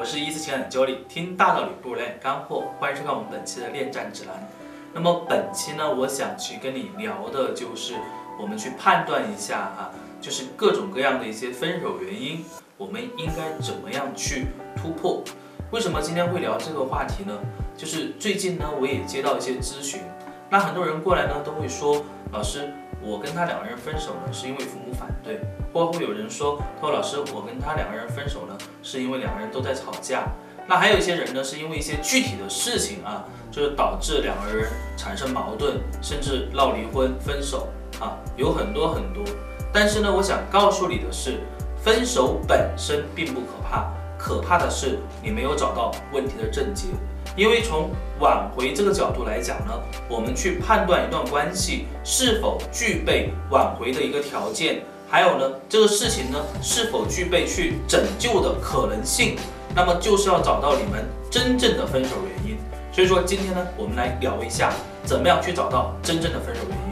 我是一次情感教练，听大道理不如来点干货，欢迎收看我们本期的恋战指南。那么本期呢，我想去跟你聊的就是我们去判断一下啊，就是各种各样的一些分手原因，我们应该怎么样去突破？为什么今天会聊这个话题呢？就是最近呢，我也接到一些咨询，那很多人过来呢都会说，老师，我跟他两个人分手呢，是因为父母反对。或会有人说，他说老师，我跟他两个人分手呢，是因为两个人都在吵架。那还有一些人呢，是因为一些具体的事情啊，就是导致两个人产生矛盾，甚至闹离婚、分手啊，有很多很多。但是呢，我想告诉你的是，分手本身并不可怕，可怕的是你没有找到问题的症结。因为从挽回这个角度来讲呢，我们去判断一段关系是否具备挽回的一个条件。还有呢，这个事情呢是否具备去拯救的可能性？那么就是要找到你们真正的分手原因。所以说今天呢，我们来聊一下怎么样去找到真正的分手原因。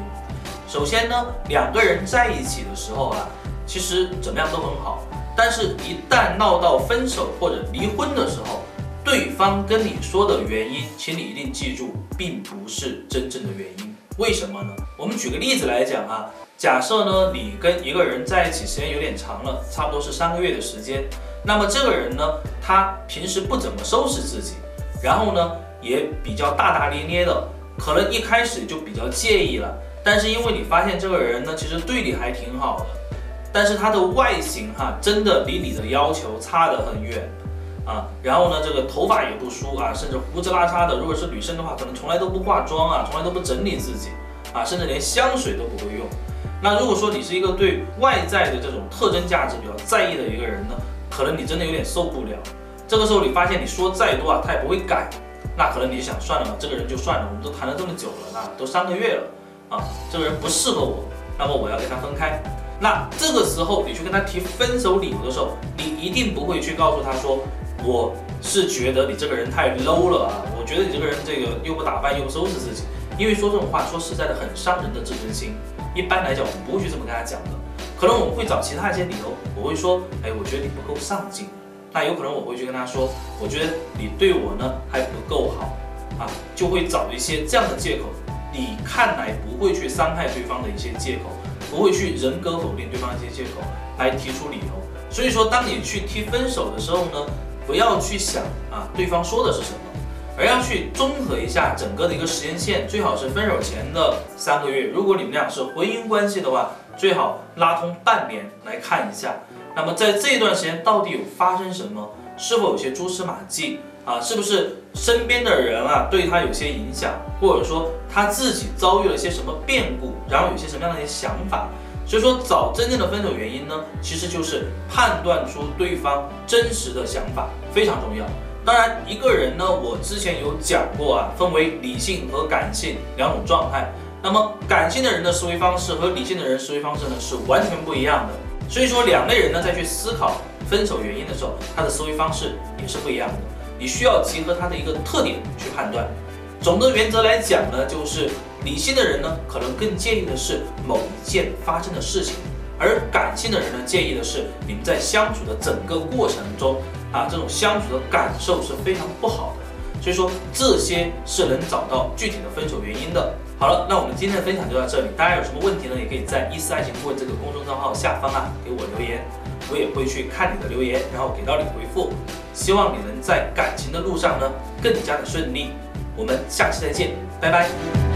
首先呢，两个人在一起的时候啊，其实怎么样都很好，但是一旦闹到分手或者离婚的时候，对方跟你说的原因，请你一定记住，并不是真正的原因。为什么呢？我们举个例子来讲啊。假设呢，你跟一个人在一起时间有点长了，差不多是三个月的时间。那么这个人呢，他平时不怎么收拾自己，然后呢，也比较大大咧咧的，可能一开始就比较介意了。但是因为你发现这个人呢，其实对你还挺好的，但是他的外形哈，真的比你的要求差得很远啊。然后呢，这个头发也不梳啊，甚至胡子拉碴的。如果是女生的话，可能从来都不化妆啊，从来都不整理自己啊，甚至连香水都不会用。那如果说你是一个对外在的这种特征价值比较在意的一个人呢，可能你真的有点受不了。这个时候你发现你说再多啊，他也不会改，那可能你想算了吧，这个人就算了，我们都谈了这么久了，那都三个月了啊，这个人不适合我，那么我要跟他分开。那这个时候你去跟他提分手理由的时候，你一定不会去告诉他说，我是觉得你这个人太 low 了啊，我觉得你这个人这个又不打扮又不收拾自己，因为说这种话说实在的很伤人的自尊心。一般来讲，我们不会去这么跟他讲的，可能我们会找其他一些理由。我会说，哎，我觉得你不够上进。那有可能我会去跟他说，我觉得你对我呢还不够好啊，就会找一些这样的借口。你看来不会去伤害对方的一些借口，不会去人格否定对方一些借口来提出理由。所以说，当你去提分手的时候呢，不要去想啊对方说的是什么。而要去综合一下整个的一个时间线，最好是分手前的三个月。如果你们俩是婚姻关系的话，最好拉通半年来看一下。那么在这段时间到底有发生什么？是否有些蛛丝马迹啊？是不是身边的人啊对他有些影响，或者说他自己遭遇了些什么变故，然后有些什么样的一些想法？所以说找真正的分手原因呢，其实就是判断出对方真实的想法，非常重要。当然，一个人呢，我之前有讲过啊，分为理性和感性两种状态。那么，感性的人的思维方式和理性的人思维方式呢是完全不一样的。所以说，两类人呢再去思考分手原因的时候，他的思维方式也是不一样的。你需要结合他的一个特点去判断。总的原则来讲呢，就是理性的人呢可能更介意的是某一件发生的事情，而感性的人呢介意的是你们在相处的整个过程中。啊，这种相处的感受是非常不好的，所以说这些是能找到具体的分手原因的。好了，那我们今天的分享就到这里，大家有什么问题呢？也可以在一思爱情顾问这个公众账号下方啊给我留言，我也会去看你的留言，然后给到你回复。希望你能在感情的路上呢更加的顺利。我们下期再见，拜拜。